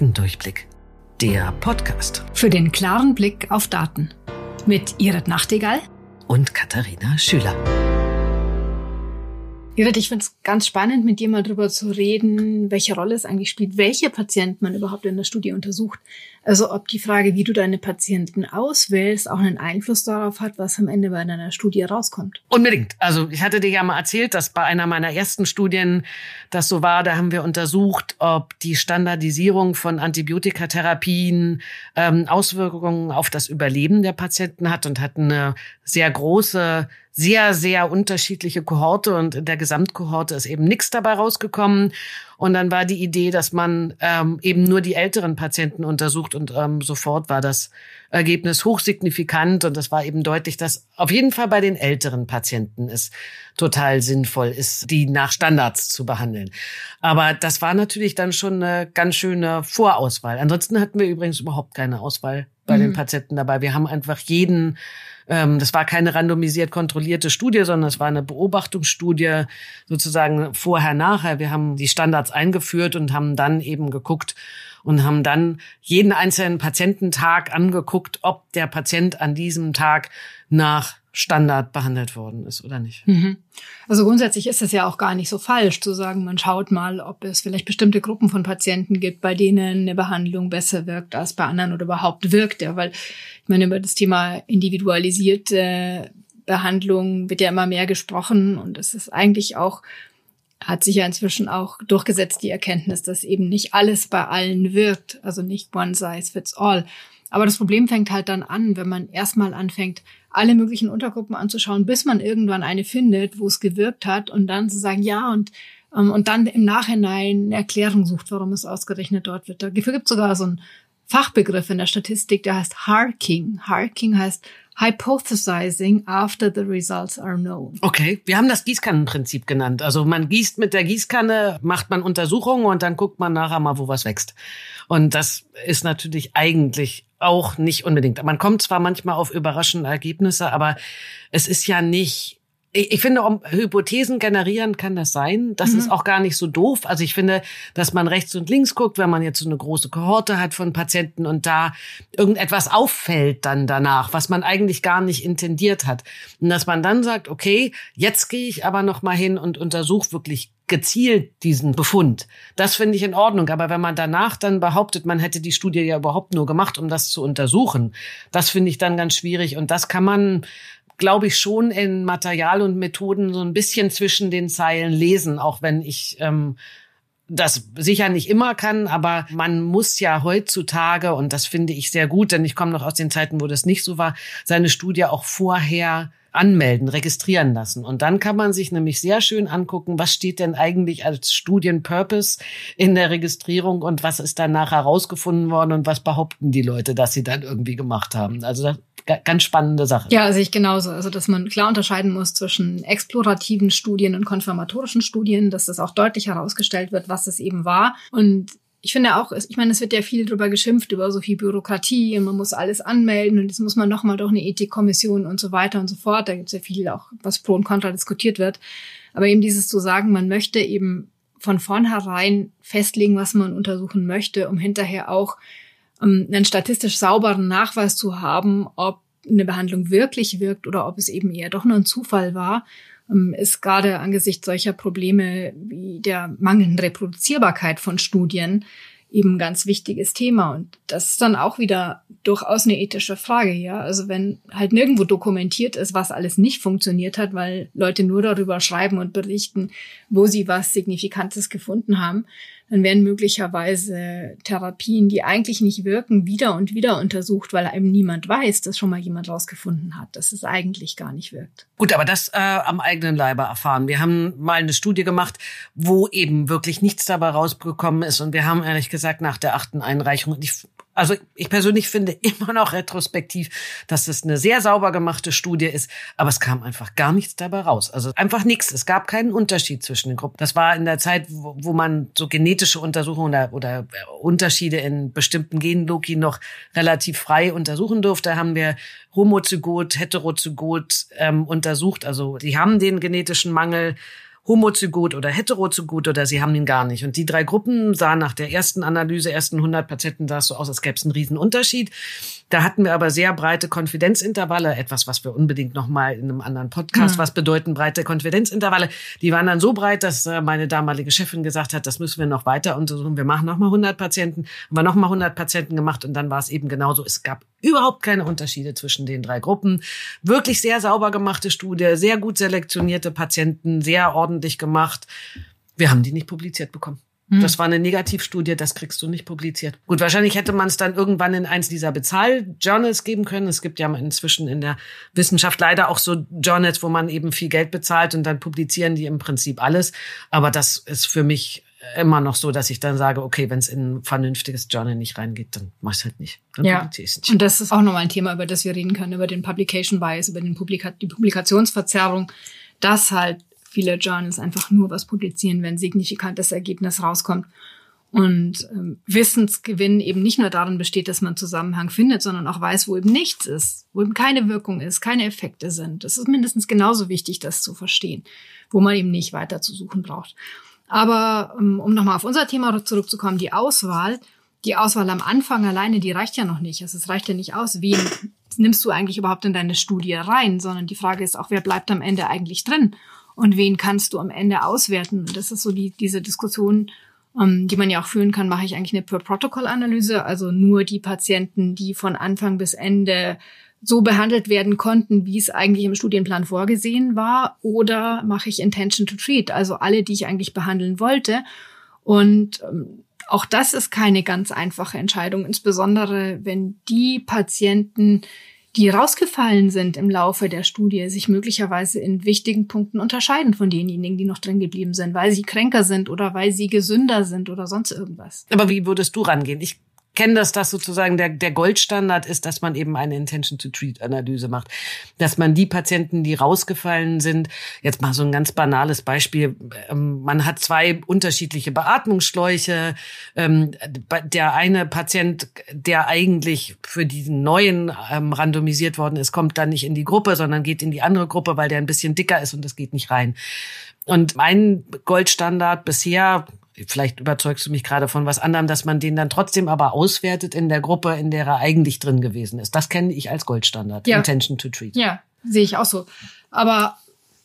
Datendurchblick. Der Podcast. Für den klaren Blick auf Daten. Mit Irit Nachtigall und Katharina Schüler. Judith, ich finde es ganz spannend, mit dir mal drüber zu reden, welche Rolle es eigentlich spielt, welche Patienten man überhaupt in der Studie untersucht. Also ob die Frage, wie du deine Patienten auswählst, auch einen Einfluss darauf hat, was am Ende bei deiner Studie rauskommt. Unbedingt. Also ich hatte dir ja mal erzählt, dass bei einer meiner ersten Studien das so war. Da haben wir untersucht, ob die Standardisierung von Antibiotikatherapien ähm, Auswirkungen auf das Überleben der Patienten hat und hatten eine sehr große sehr, sehr unterschiedliche Kohorte und in der Gesamtkohorte ist eben nichts dabei rausgekommen. Und dann war die Idee, dass man ähm, eben nur die älteren Patienten untersucht und ähm, sofort war das Ergebnis hochsignifikant und das war eben deutlich, dass auf jeden Fall bei den älteren Patienten es total sinnvoll ist, die nach Standards zu behandeln. Aber das war natürlich dann schon eine ganz schöne Vorauswahl. Ansonsten hatten wir übrigens überhaupt keine Auswahl bei mhm. den Patienten dabei. Wir haben einfach jeden ähm, das war keine randomisiert kontrollierte Studie, sondern es war eine Beobachtungsstudie sozusagen vorher, nachher. Wir haben die Standards eingeführt und haben dann eben geguckt und haben dann jeden einzelnen Patiententag angeguckt, ob der Patient an diesem Tag nach Standard behandelt worden ist oder nicht. Mhm. Also grundsätzlich ist es ja auch gar nicht so falsch zu sagen, man schaut mal, ob es vielleicht bestimmte Gruppen von Patienten gibt, bei denen eine Behandlung besser wirkt als bei anderen oder überhaupt wirkt. Ja, weil ich meine, über das Thema individualisierte Behandlung wird ja immer mehr gesprochen und es ist eigentlich auch hat sich ja inzwischen auch durchgesetzt die Erkenntnis, dass eben nicht alles bei allen wirkt, also nicht one size fits all. Aber das Problem fängt halt dann an, wenn man erstmal anfängt, alle möglichen Untergruppen anzuschauen, bis man irgendwann eine findet, wo es gewirkt hat und dann zu sagen, ja, und, ähm, und dann im Nachhinein eine Erklärung sucht, warum es ausgerechnet dort wird. Dafür gibt es sogar so einen Fachbegriff in der Statistik, der heißt Harking. Harking heißt Hypothesizing after the results are known. Okay, wir haben das Gießkannenprinzip genannt. Also man gießt mit der Gießkanne, macht man Untersuchungen und dann guckt man nachher mal, wo was wächst. Und das ist natürlich eigentlich auch nicht unbedingt. Man kommt zwar manchmal auf überraschende Ergebnisse, aber es ist ja nicht ich finde, um Hypothesen generieren kann das sein. Das mhm. ist auch gar nicht so doof. Also ich finde, dass man rechts und links guckt, wenn man jetzt so eine große Kohorte hat von Patienten und da irgendetwas auffällt dann danach, was man eigentlich gar nicht intendiert hat. Und dass man dann sagt, okay, jetzt gehe ich aber noch mal hin und untersuche wirklich gezielt diesen Befund. Das finde ich in Ordnung. Aber wenn man danach dann behauptet, man hätte die Studie ja überhaupt nur gemacht, um das zu untersuchen, das finde ich dann ganz schwierig. Und das kann man glaube ich, schon in Material und Methoden so ein bisschen zwischen den Zeilen lesen, auch wenn ich ähm, das sicher nicht immer kann, aber man muss ja heutzutage, und das finde ich sehr gut, denn ich komme noch aus den Zeiten, wo das nicht so war, seine Studie auch vorher anmelden, registrieren lassen. Und dann kann man sich nämlich sehr schön angucken, was steht denn eigentlich als Studienpurpose in der Registrierung und was ist danach herausgefunden worden und was behaupten die Leute, dass sie dann irgendwie gemacht haben. Also ganz spannende Sache. Ja, sehe ich genauso. Also, dass man klar unterscheiden muss zwischen explorativen Studien und konfirmatorischen Studien, dass das auch deutlich herausgestellt wird, was es eben war. Und ich finde auch, ich meine, es wird ja viel drüber geschimpft, über so viel Bürokratie und man muss alles anmelden und jetzt muss man nochmal durch eine Ethikkommission und so weiter und so fort. Da gibt es ja viel auch, was pro und contra diskutiert wird. Aber eben dieses zu sagen, man möchte eben von vornherein festlegen, was man untersuchen möchte, um hinterher auch um, einen statistisch sauberen Nachweis zu haben, ob eine Behandlung wirklich wirkt oder ob es eben eher doch nur ein Zufall war, ähm, ist gerade angesichts solcher Probleme wie der mangelnden Reproduzierbarkeit von Studien eben ein ganz wichtiges Thema. Und das ist dann auch wieder durchaus eine ethische Frage, ja. Also wenn halt nirgendwo dokumentiert ist, was alles nicht funktioniert hat, weil Leute nur darüber schreiben und berichten, wo sie was Signifikantes gefunden haben, dann werden möglicherweise Therapien, die eigentlich nicht wirken, wieder und wieder untersucht, weil einem niemand weiß, dass schon mal jemand rausgefunden hat, dass es eigentlich gar nicht wirkt. Gut, aber das äh, am eigenen Leibe erfahren. Wir haben mal eine Studie gemacht, wo eben wirklich nichts dabei rausgekommen ist. Und wir haben ehrlich gesagt nach der achten Einreichung, ich also ich persönlich finde immer noch retrospektiv, dass es eine sehr sauber gemachte Studie ist, aber es kam einfach gar nichts dabei raus. Also einfach nichts. Es gab keinen Unterschied zwischen den Gruppen. Das war in der Zeit, wo, man so genetische Untersuchungen oder, oder Unterschiede in bestimmten Genloki noch relativ frei untersuchen durfte, haben wir Homozygot, Heterozygot ähm, untersucht. Also die haben den genetischen Mangel homozygot oder heterozygot oder sie haben ihn gar nicht. Und die drei Gruppen sahen nach der ersten Analyse, ersten 100 Patienten, sah es so aus, als gäbe es einen riesen Unterschied. Da hatten wir aber sehr breite Konfidenzintervalle, etwas, was wir unbedingt nochmal in einem anderen Podcast, mhm. was bedeuten breite Konfidenzintervalle. Die waren dann so breit, dass äh, meine damalige Chefin gesagt hat, das müssen wir noch weiter untersuchen. Wir machen nochmal 100 Patienten, haben wir nochmal 100 Patienten gemacht und dann war es eben genauso. Es gab überhaupt keine Unterschiede zwischen den drei Gruppen. Wirklich sehr sauber gemachte Studie, sehr gut selektionierte Patienten, sehr ordentlich gemacht. Wir haben die nicht publiziert bekommen. Hm. Das war eine Negativstudie, das kriegst du nicht publiziert. Gut, wahrscheinlich hätte man es dann irgendwann in eins dieser Bezahl-Journals geben können. Es gibt ja inzwischen in der Wissenschaft leider auch so Journals, wo man eben viel Geld bezahlt und dann publizieren die im Prinzip alles. Aber das ist für mich immer noch so, dass ich dann sage, okay, wenn es in ein vernünftiges Journal nicht reingeht, dann mach ich halt nicht. Dann ja. Nicht. Und das ist auch nochmal ein Thema, über das wir reden können, über den Publication Bias, über den Publika die Publikationsverzerrung, dass halt viele Journals einfach nur was publizieren, wenn signifikantes Ergebnis rauskommt. Und ähm, Wissensgewinn eben nicht nur darin besteht, dass man Zusammenhang findet, sondern auch weiß, wo eben nichts ist, wo eben keine Wirkung ist, keine Effekte sind. Das ist mindestens genauso wichtig, das zu verstehen, wo man eben nicht weiter zu suchen braucht. Aber ähm, um nochmal auf unser Thema zurückzukommen, die Auswahl, die Auswahl am Anfang alleine, die reicht ja noch nicht. Also es reicht ja nicht aus, wen nimmst du eigentlich überhaupt in deine Studie rein, sondern die Frage ist auch, wer bleibt am Ende eigentlich drin und wen kannst du am Ende auswerten. Und das ist so die, diese Diskussion, ähm, die man ja auch führen kann, mache ich eigentlich eine Per-Protocol-Analyse, also nur die Patienten, die von Anfang bis Ende so behandelt werden konnten, wie es eigentlich im Studienplan vorgesehen war, oder mache ich Intention to Treat, also alle, die ich eigentlich behandeln wollte. Und ähm, auch das ist keine ganz einfache Entscheidung, insbesondere wenn die Patienten, die rausgefallen sind im Laufe der Studie, sich möglicherweise in wichtigen Punkten unterscheiden von denjenigen, die noch drin geblieben sind, weil sie kränker sind oder weil sie gesünder sind oder sonst irgendwas. Aber wie würdest du rangehen? Ich kenne das, dass sozusagen der, der Goldstandard ist, dass man eben eine Intention-to-Treat-Analyse macht. Dass man die Patienten, die rausgefallen sind, jetzt mal so ein ganz banales Beispiel, ähm, man hat zwei unterschiedliche Beatmungsschläuche. Ähm, der eine Patient, der eigentlich für diesen neuen ähm, randomisiert worden ist, kommt dann nicht in die Gruppe, sondern geht in die andere Gruppe, weil der ein bisschen dicker ist und das geht nicht rein. Und mein Goldstandard bisher, vielleicht überzeugst du mich gerade von was anderem, dass man den dann trotzdem aber auswertet in der Gruppe, in der er eigentlich drin gewesen ist. Das kenne ich als Goldstandard. Ja. Intention to treat. Ja, sehe ich auch so. Aber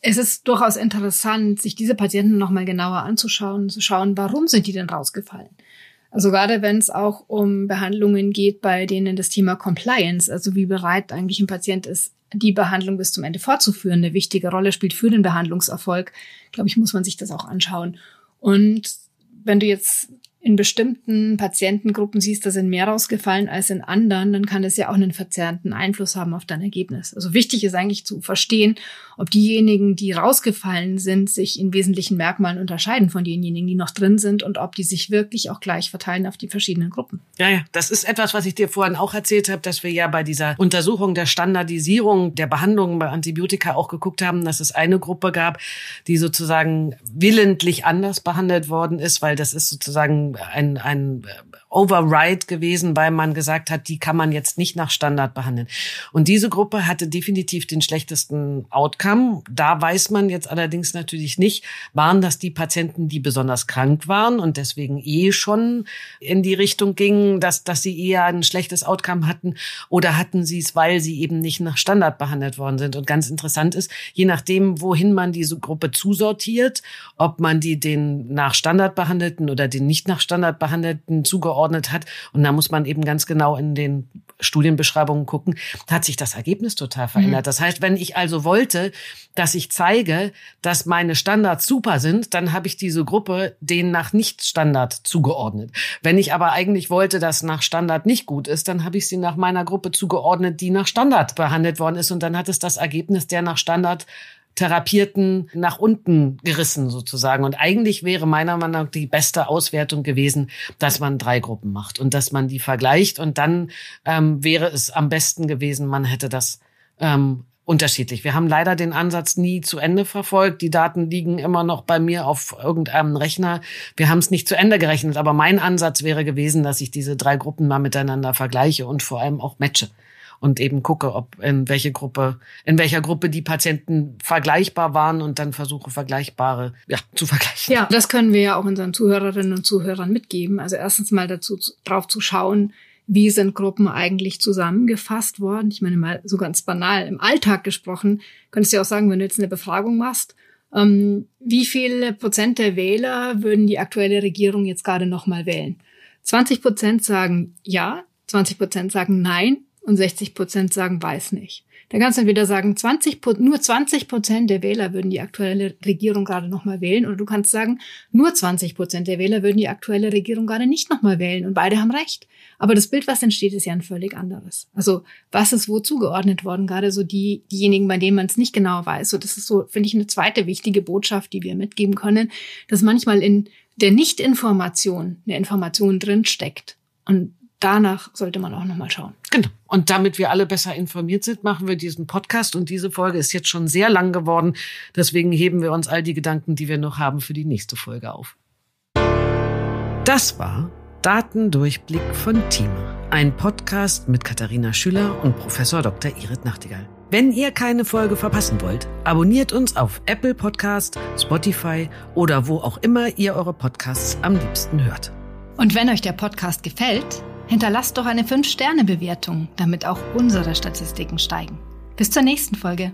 es ist durchaus interessant, sich diese Patienten nochmal genauer anzuschauen, zu schauen, warum sind die denn rausgefallen? Also gerade wenn es auch um Behandlungen geht, bei denen das Thema Compliance, also wie bereit eigentlich ein Patient ist, die Behandlung bis zum Ende fortzuführen, eine wichtige Rolle spielt für den Behandlungserfolg, glaube ich, muss man sich das auch anschauen. Und wenn du jetzt in bestimmten Patientengruppen siehst, da sind mehr rausgefallen als in anderen, dann kann das ja auch einen verzerrenden Einfluss haben auf dein Ergebnis. Also wichtig ist eigentlich zu verstehen, ob diejenigen, die rausgefallen sind, sich in wesentlichen Merkmalen unterscheiden von denjenigen, die noch drin sind und ob die sich wirklich auch gleich verteilen auf die verschiedenen Gruppen. Ja, ja, das ist etwas, was ich dir vorhin auch erzählt habe, dass wir ja bei dieser Untersuchung der Standardisierung der Behandlungen bei Antibiotika auch geguckt haben, dass es eine Gruppe gab, die sozusagen willentlich anders behandelt worden ist, weil das ist sozusagen ein, ein Override gewesen, weil man gesagt hat, die kann man jetzt nicht nach Standard behandeln. Und diese Gruppe hatte definitiv den schlechtesten Outcome. Da weiß man jetzt allerdings natürlich nicht, waren das die Patienten, die besonders krank waren und deswegen eh schon in die Richtung gingen, dass, dass sie eher ein schlechtes Outcome hatten oder hatten sie es, weil sie eben nicht nach Standard behandelt worden sind. Und ganz interessant ist, je nachdem, wohin man diese Gruppe zusortiert, ob man die den nach Standard behandelten oder den nicht nach Standard behandelten zugeordnet hat. Und da muss man eben ganz genau in den Studienbeschreibungen gucken, hat sich das Ergebnis total verändert. Mhm. Das heißt, wenn ich also wollte, dass ich zeige, dass meine Standards super sind, dann habe ich diese Gruppe denen nach Nicht-Standard zugeordnet. Wenn ich aber eigentlich wollte, dass nach Standard nicht gut ist, dann habe ich sie nach meiner Gruppe zugeordnet, die nach Standard behandelt worden ist. Und dann hat es das Ergebnis der nach Standard Therapierten nach unten gerissen sozusagen. Und eigentlich wäre meiner Meinung nach die beste Auswertung gewesen, dass man drei Gruppen macht und dass man die vergleicht. Und dann ähm, wäre es am besten gewesen, man hätte das ähm, unterschiedlich. Wir haben leider den Ansatz nie zu Ende verfolgt. Die Daten liegen immer noch bei mir auf irgendeinem Rechner. Wir haben es nicht zu Ende gerechnet, aber mein Ansatz wäre gewesen, dass ich diese drei Gruppen mal miteinander vergleiche und vor allem auch matche und eben gucke, ob in welche Gruppe, in welcher Gruppe die Patienten vergleichbar waren und dann versuche vergleichbare, ja, zu vergleichen. Ja, das können wir ja auch unseren Zuhörerinnen und Zuhörern mitgeben. Also erstens mal dazu drauf zu schauen, wie sind Gruppen eigentlich zusammengefasst worden? Ich meine mal so ganz banal im Alltag gesprochen, könntest du ja auch sagen, wenn du jetzt eine Befragung machst, ähm, wie viele Prozent der Wähler würden die aktuelle Regierung jetzt gerade nochmal wählen? 20 Prozent sagen ja, 20 Prozent sagen nein und 60 Prozent sagen weiß nicht. Da kannst du dann wieder sagen, 20, nur 20 Prozent der Wähler würden die aktuelle Regierung gerade nochmal wählen. Oder du kannst sagen, nur 20 Prozent der Wähler würden die aktuelle Regierung gerade nicht nochmal wählen. Und beide haben recht. Aber das Bild, was entsteht, ist ja ein völlig anderes. Also was ist wo zugeordnet worden? Gerade so die, diejenigen, bei denen man es nicht genau weiß. So, das ist so, finde ich, eine zweite wichtige Botschaft, die wir mitgeben können, dass manchmal in der Nichtinformation eine Information drin steckt. Und danach sollte man auch nochmal schauen. Genau. Und damit wir alle besser informiert sind, machen wir diesen Podcast. Und diese Folge ist jetzt schon sehr lang geworden. Deswegen heben wir uns all die Gedanken, die wir noch haben, für die nächste Folge auf. Das war Datendurchblick von Thieme. Ein Podcast mit Katharina Schüler und Professor Dr. Irit Nachtigall. Wenn ihr keine Folge verpassen wollt, abonniert uns auf Apple Podcast, Spotify oder wo auch immer ihr eure Podcasts am liebsten hört. Und wenn euch der Podcast gefällt, hinterlasst doch eine 5-Sterne-Bewertung, damit auch unsere Statistiken steigen. Bis zur nächsten Folge.